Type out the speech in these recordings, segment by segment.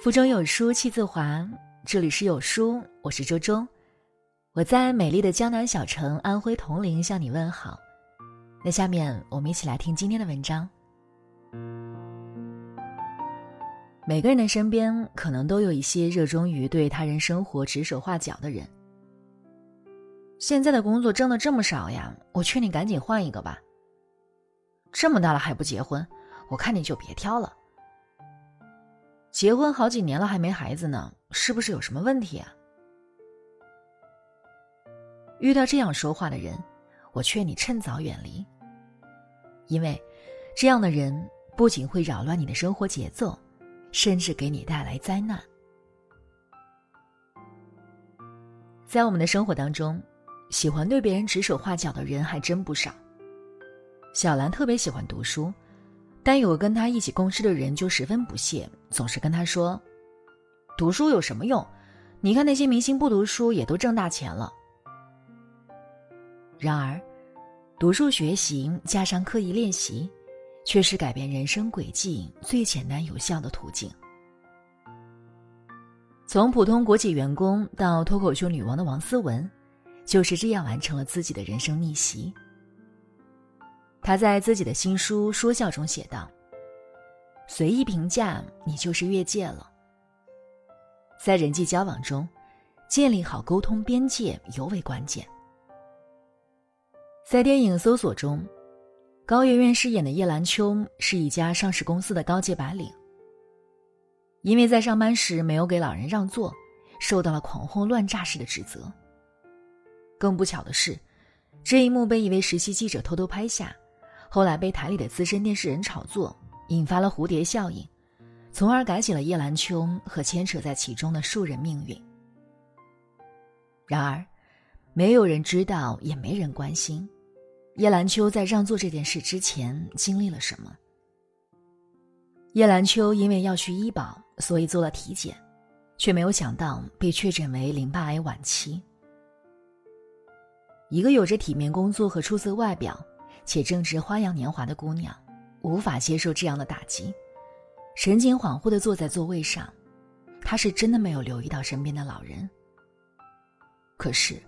腹中有书气自华，这里是有书，我是周周，我在美丽的江南小城安徽铜陵向你问好。那下面我们一起来听今天的文章。每个人的身边可能都有一些热衷于对他人生活指手画脚的人。现在的工作挣的这么少呀，我劝你赶紧换一个吧。这么大了还不结婚，我看你就别挑了。结婚好几年了还没孩子呢，是不是有什么问题啊？遇到这样说话的人，我劝你趁早远离。因为，这样的人不仅会扰乱你的生活节奏，甚至给你带来灾难。在我们的生活当中，喜欢对别人指手画脚的人还真不少。小兰特别喜欢读书。但有个跟她一起共事的人就十分不屑，总是跟他说：“读书有什么用？你看那些明星不读书也都挣大钱了。”然而，读书学习加上刻意练习，却是改变人生轨迹最简单有效的途径。从普通国企员工到脱口秀女王的王思文，就是这样完成了自己的人生逆袭。他在自己的新书《说笑》中写道：“随意评价你就是越界了。在人际交往中，建立好沟通边界尤为关键。”在电影《搜索》中，高圆圆饰演的叶兰秋是一家上市公司的高阶白领。因为在上班时没有给老人让座，受到了狂轰乱炸式的指责。更不巧的是，这一幕被一位实习记者偷偷拍下。后来被台里的资深电视人炒作，引发了蝴蝶效应，从而改写了叶兰秋和牵扯在其中的数人命运。然而，没有人知道，也没人关心，叶兰秋在让座这件事之前经历了什么。叶兰秋因为要去医保，所以做了体检，却没有想到被确诊为淋巴癌晚期。一个有着体面工作和出色外表。且正值花样年华的姑娘，无法接受这样的打击，神情恍惚的坐在座位上。他是真的没有留意到身边的老人。可是，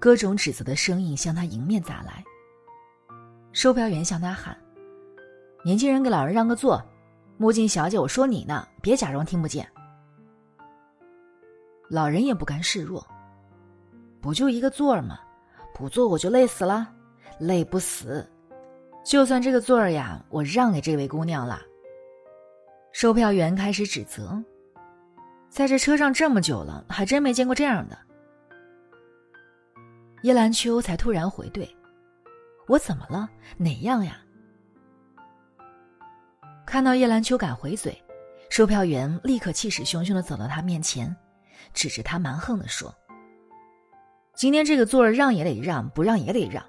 各种指责的声音向他迎面砸来。售票员向他喊：“年轻人，给老人让个座。”墨镜小姐，我说你呢，别假装听不见。老人也不甘示弱：“不就一个座儿吗？不坐我就累死了。”累不死，就算这个座儿呀，我让给这位姑娘了。售票员开始指责，在这车上这么久了，还真没见过这样的。叶兰秋才突然回怼：“我怎么了？哪样呀？”看到叶兰秋敢回嘴，售票员立刻气势汹汹的走到他面前，指着他蛮横的说：“今天这个座儿让也得让，不让也得让。”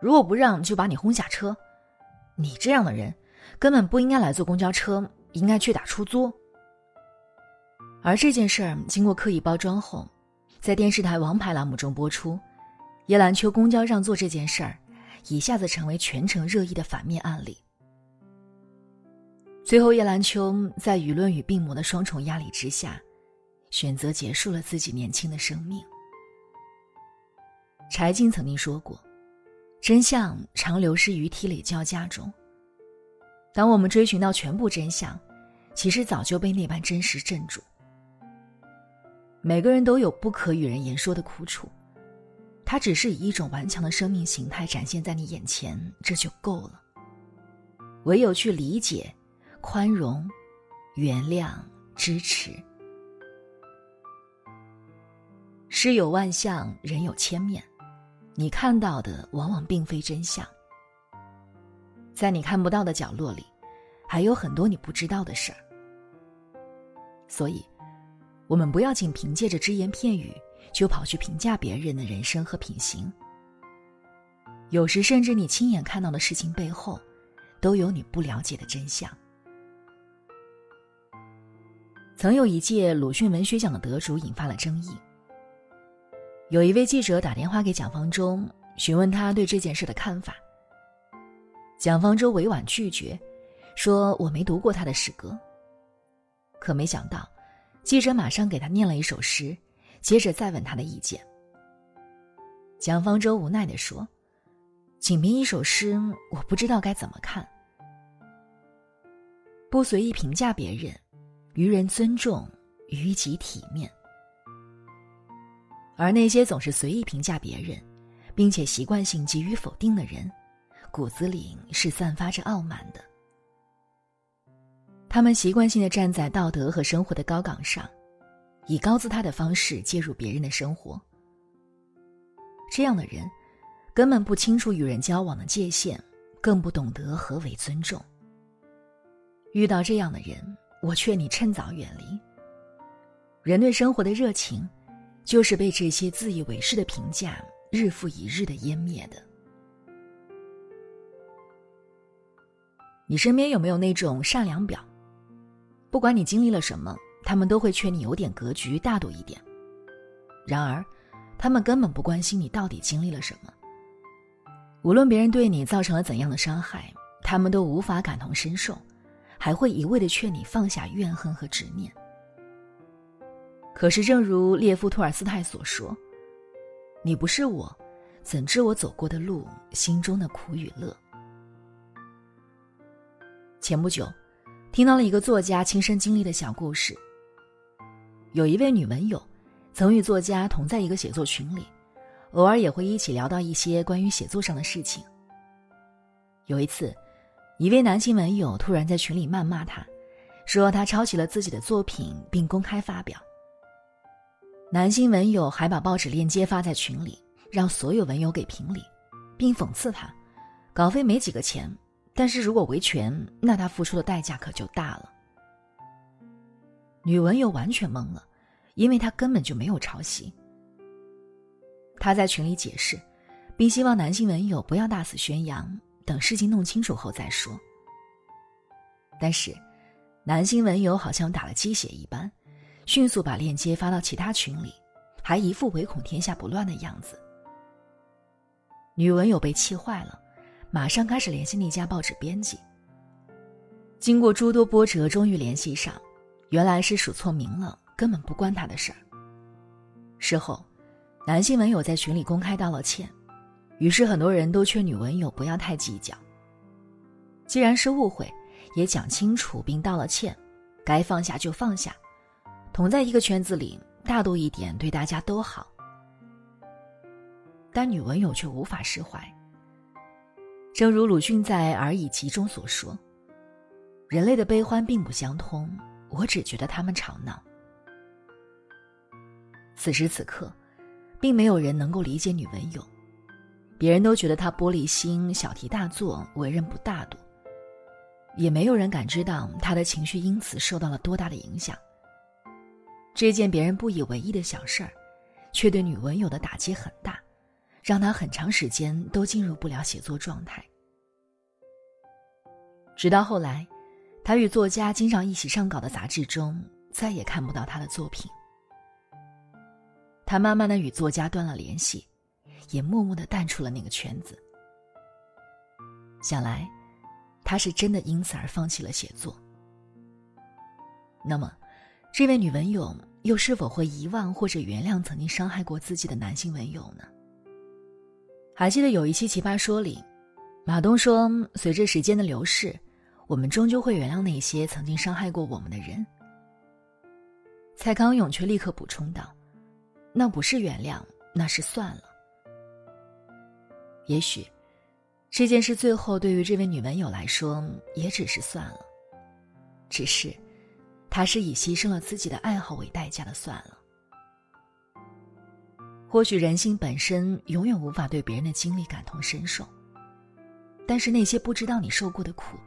如果不让，就把你轰下车。你这样的人，根本不应该来坐公交车，应该去打出租。而这件事儿经过刻意包装后，在电视台王牌栏目中播出，叶兰秋公交让座这件事儿，一下子成为全城热议的反面案例。最后，叶兰秋在舆论与病魔的双重压力之下，选择结束了自己年轻的生命。柴静曾经说过。真相常流失于涕泪交加中。当我们追寻到全部真相，其实早就被那般真实镇住。每个人都有不可与人言说的苦楚，它只是以一种顽强的生命形态展现在你眼前，这就够了。唯有去理解、宽容、原谅、支持。世有万象，人有千面。你看到的往往并非真相，在你看不到的角落里，还有很多你不知道的事儿。所以，我们不要仅凭借着只言片语就跑去评价别人的人生和品行。有时，甚至你亲眼看到的事情背后，都有你不了解的真相。曾有一届鲁迅文学奖的得主引发了争议。有一位记者打电话给蒋方舟，询问他对这件事的看法。蒋方舟委婉拒绝，说：“我没读过他的诗歌。”可没想到，记者马上给他念了一首诗，接着再问他的意见。蒋方舟无奈地说：“仅凭一首诗，我不知道该怎么看。不随意评价别人，于人尊重，于己体面。而那些总是随意评价别人，并且习惯性给予否定的人，骨子里是散发着傲慢的。他们习惯性的站在道德和生活的高岗上，以高姿态的方式介入别人的生活。”这样的人，根本不清楚与人交往的界限，更不懂得何为尊重。遇到这样的人，我劝你趁早远离。人对生活的热情，就是被这些自以为是的评价日复一日的湮灭的。你身边有没有那种善良表？不管你经历了什么，他们都会劝你有点格局，大度一点。然而。他们根本不关心你到底经历了什么。无论别人对你造成了怎样的伤害，他们都无法感同身受，还会一味的劝你放下怨恨和执念。可是，正如列夫·托尔斯泰所说：“你不是我，怎知我走过的路，心中的苦与乐？”前不久，听到了一个作家亲身经历的小故事。有一位女文友。曾与作家同在一个写作群里，偶尔也会一起聊到一些关于写作上的事情。有一次，一位男性文友突然在群里谩骂他，说他抄袭了自己的作品并公开发表。男性文友还把报纸链接发在群里，让所有文友给评理，并讽刺他：稿费没几个钱，但是如果维权，那他付出的代价可就大了。女文友完全懵了。因为他根本就没有抄袭。他在群里解释，并希望男性文友不要大肆宣扬，等事情弄清楚后再说。但是，男性文友好像打了鸡血一般，迅速把链接发到其他群里，还一副唯恐天下不乱的样子。女文友被气坏了，马上开始联系那家报纸编辑。经过诸多波折，终于联系上，原来是署错名了。根本不关他的事儿。事后，男性文友在群里公开道了歉，于是很多人都劝女文友不要太计较。既然是误会，也讲清楚并道了歉，该放下就放下，同在一个圈子里，大度一点对大家都好。但女文友却无法释怀。正如鲁迅在《而已集》中所说：“人类的悲欢并不相通，我只觉得他们吵闹。”此时此刻，并没有人能够理解女文友，别人都觉得她玻璃心、小题大做、为人不大度，也没有人感知到她的情绪因此受到了多大的影响。这件别人不以为意的小事儿，却对女文友的打击很大，让她很长时间都进入不了写作状态。直到后来，她与作家经常一起上稿的杂志中，再也看不到她的作品。他慢慢的与作家断了联系，也默默的淡出了那个圈子。想来，他是真的因此而放弃了写作。那么，这位女文友又是否会遗忘或者原谅曾经伤害过自己的男性文友呢？还记得有一期《奇葩说》里，马东说：“随着时间的流逝，我们终究会原谅那些曾经伤害过我们的人。”蔡康永却立刻补充道。那不是原谅，那是算了。也许，这件事最后对于这位女文友来说，也只是算了。只是，他是以牺牲了自己的爱好为代价的算了。或许人性本身永远无法对别人的经历感同身受，但是那些不知道你受过的苦，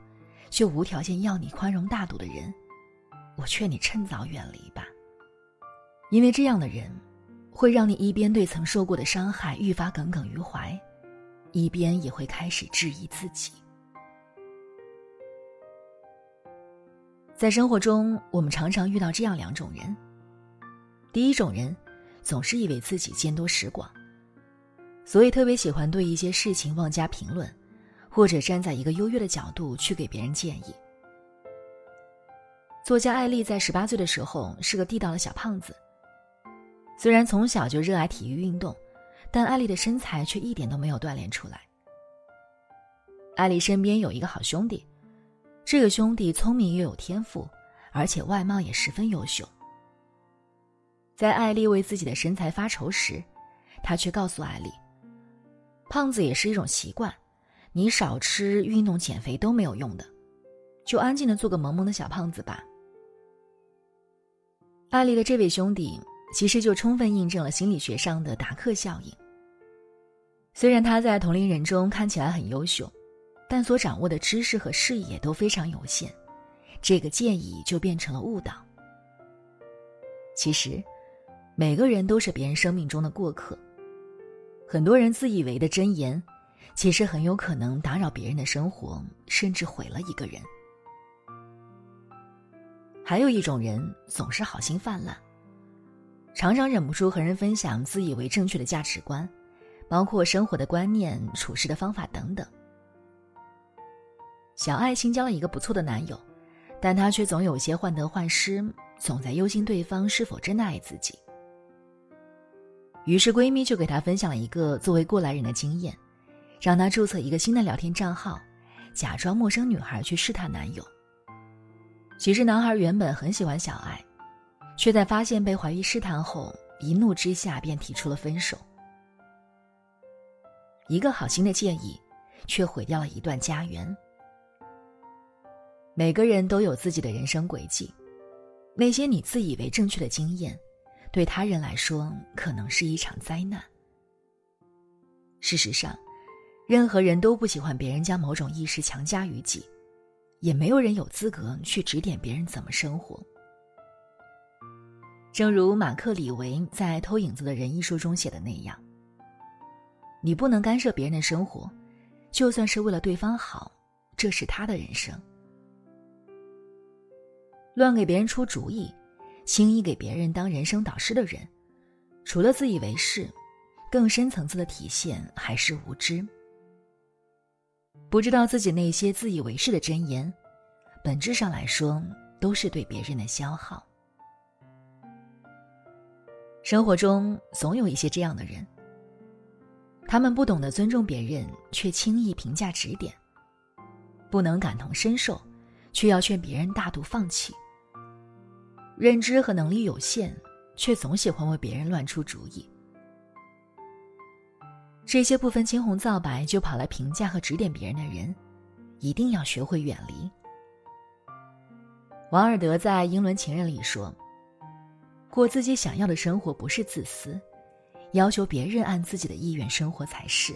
却无条件要你宽容大度的人，我劝你趁早远离吧。因为这样的人。会让你一边对曾受过的伤害愈发耿耿于怀，一边也会开始质疑自己。在生活中，我们常常遇到这样两种人：第一种人，总是以为自己见多识广，所以特别喜欢对一些事情妄加评论，或者站在一个优越的角度去给别人建议。作家艾丽在十八岁的时候是个地道的小胖子。虽然从小就热爱体育运动，但艾丽的身材却一点都没有锻炼出来。艾丽身边有一个好兄弟，这个兄弟聪明又有天赋，而且外貌也十分优秀。在艾丽为自己的身材发愁时，他却告诉艾丽：“胖子也是一种习惯，你少吃、运动、减肥都没有用的，就安静的做个萌萌的小胖子吧。”艾丽的这位兄弟其实就充分印证了心理学上的达克效应。虽然他在同龄人中看起来很优秀，但所掌握的知识和视野都非常有限，这个建议就变成了误导。其实，每个人都是别人生命中的过客，很多人自以为的真言，其实很有可能打扰别人的生活，甚至毁了一个人。还有一种人总是好心泛滥，常常忍不住和人分享自以为正确的价值观，包括生活的观念、处事的方法等等。小爱新交了一个不错的男友，但她却总有些患得患失，总在忧心对方是否真的爱自己。于是闺蜜就给她分享了一个作为过来人的经验，让她注册一个新的聊天账号，假装陌生女孩去试探男友。其实男孩原本很喜欢小爱，却在发现被怀疑试探后，一怒之下便提出了分手。一个好心的建议，却毁掉了一段家园。每个人都有自己的人生轨迹，那些你自以为正确的经验，对他人来说可能是一场灾难。事实上，任何人都不喜欢别人将某种意识强加于己。也没有人有资格去指点别人怎么生活。正如马克·李维在《偷影子的人》一书中写的那样：“你不能干涉别人的生活，就算是为了对方好，这是他的人生。乱给别人出主意，轻易给别人当人生导师的人，除了自以为是，更深层次的体现还是无知。”不知道自己那些自以为是的真言，本质上来说都是对别人的消耗。生活中总有一些这样的人，他们不懂得尊重别人，却轻易评价指点；不能感同身受，却要劝别人大度放弃；认知和能力有限，却总喜欢为别人乱出主意。这些不分青红皂白就跑来评价和指点别人的人，一定要学会远离。王尔德在《英伦情人》里说：“过自己想要的生活不是自私，要求别人按自己的意愿生活才是。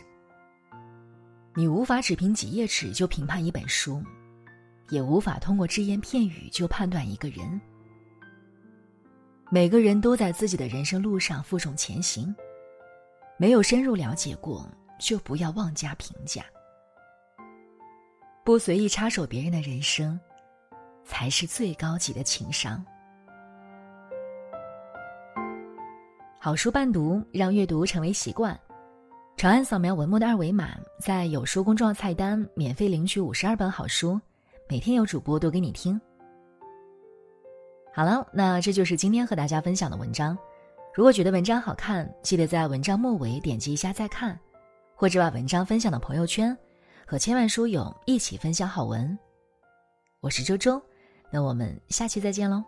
你无法只凭几页纸就评判一本书，也无法通过只言片语就判断一个人。每个人都在自己的人生路上负重前行。”没有深入了解过，就不要妄加评价。不随意插手别人的人生，才是最高级的情商。好书伴读，让阅读成为习惯。长按扫描文末的二维码，在有书公众号菜单免费领取五十二本好书，每天有主播读给你听。好了，那这就是今天和大家分享的文章。如果觉得文章好看，记得在文章末尾点击一下再看，或者把文章分享到朋友圈，和千万书友一起分享好文。我是周周，那我们下期再见喽。